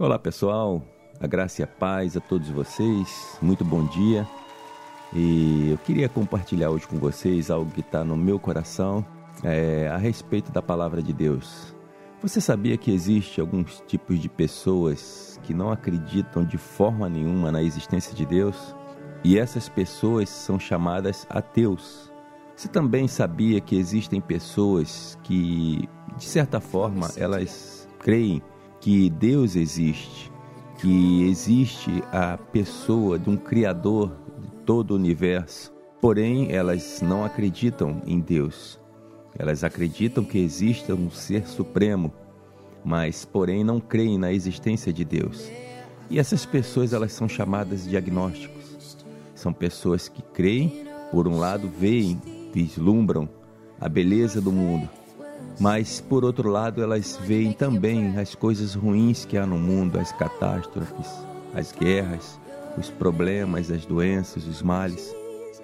Olá pessoal, a graça e a paz a todos vocês, muito bom dia. E eu queria compartilhar hoje com vocês algo que está no meu coração é, a respeito da palavra de Deus. Você sabia que existe alguns tipos de pessoas que não acreditam de forma nenhuma na existência de Deus? E essas pessoas são chamadas ateus. Você também sabia que existem pessoas que, de certa forma, elas creem que Deus existe, que existe a pessoa de um Criador de todo o universo. Porém, elas não acreditam em Deus. Elas acreditam que existe um ser supremo, mas, porém, não creem na existência de Deus. E essas pessoas elas são chamadas de agnósticos. São pessoas que creem, por um lado, veem, vislumbram a beleza do mundo, mas por outro lado elas veem também as coisas ruins que há no mundo, as catástrofes, as guerras, os problemas, as doenças, os males,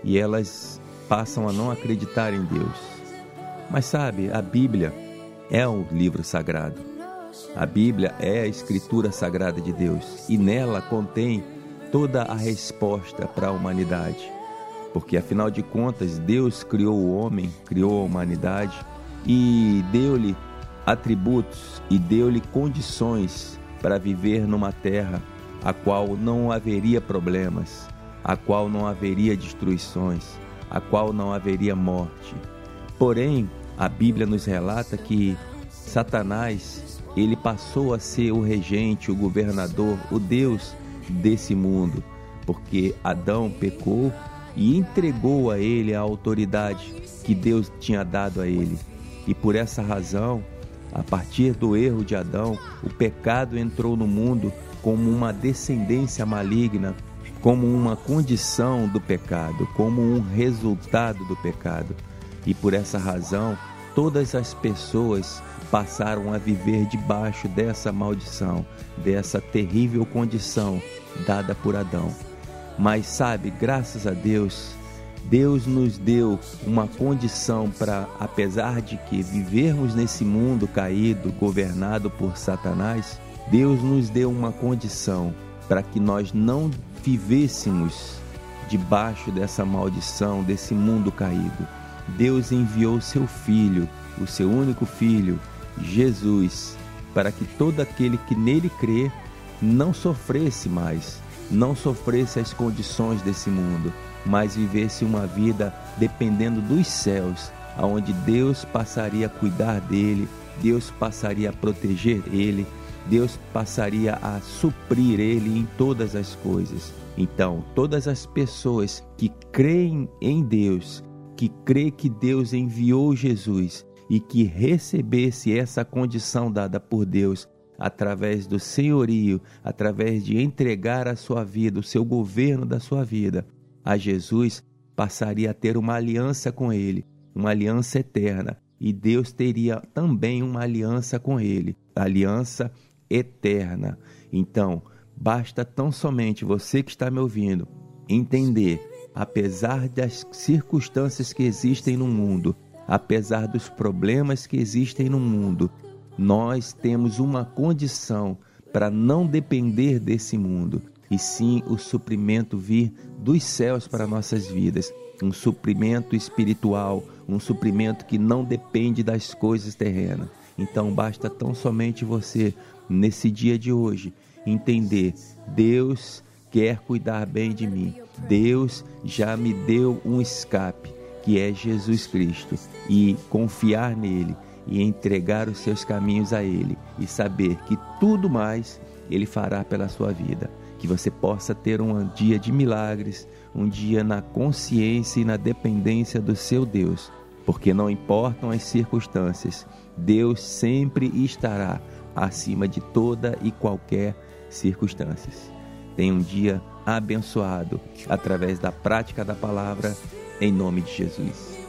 e elas passam a não acreditar em Deus. Mas sabe, a Bíblia é um livro sagrado. A Bíblia é a escritura sagrada de Deus e nela contém toda a resposta para a humanidade. Porque afinal de contas, Deus criou o homem, criou a humanidade e deu-lhe atributos e deu-lhe condições para viver numa terra a qual não haveria problemas, a qual não haveria destruições, a qual não haveria morte. Porém, a Bíblia nos relata que Satanás, ele passou a ser o regente, o governador, o Deus desse mundo, porque Adão pecou e entregou a ele a autoridade que Deus tinha dado a ele. E por essa razão, a partir do erro de Adão, o pecado entrou no mundo como uma descendência maligna, como uma condição do pecado, como um resultado do pecado. E por essa razão, todas as pessoas passaram a viver debaixo dessa maldição, dessa terrível condição dada por Adão. Mas sabe, graças a Deus, Deus nos deu uma condição para, apesar de que vivermos nesse mundo caído, governado por Satanás, Deus nos deu uma condição para que nós não vivêssemos debaixo dessa maldição, desse mundo caído. Deus enviou seu filho, o seu único filho, Jesus, para que todo aquele que nele crê não sofresse mais, não sofresse as condições desse mundo, mas vivesse uma vida dependendo dos céus, aonde Deus passaria a cuidar dele, Deus passaria a proteger ele, Deus passaria a suprir ele em todas as coisas. Então, todas as pessoas que creem em Deus, que crê que Deus enviou Jesus e que recebesse essa condição dada por Deus através do senhorio, através de entregar a sua vida, o seu governo da sua vida, a Jesus, passaria a ter uma aliança com ele, uma aliança eterna, e Deus teria também uma aliança com ele, aliança eterna. Então, basta tão somente você que está me ouvindo entender, apesar das circunstâncias que existem no mundo, apesar dos problemas que existem no mundo, nós temos uma condição para não depender desse mundo e sim o suprimento vir dos céus para nossas vidas, um suprimento espiritual, um suprimento que não depende das coisas terrenas. Então basta tão somente você, nesse dia de hoje, entender: Deus quer cuidar bem de mim. Deus já me deu um escape, que é Jesus Cristo, e confiar nele e entregar os seus caminhos a ele e saber que tudo mais ele fará pela sua vida que você possa ter um dia de milagres, um dia na consciência e na dependência do seu Deus, porque não importam as circunstâncias, Deus sempre estará acima de toda e qualquer circunstância. Tenha um dia abençoado através da prática da palavra, em nome de Jesus.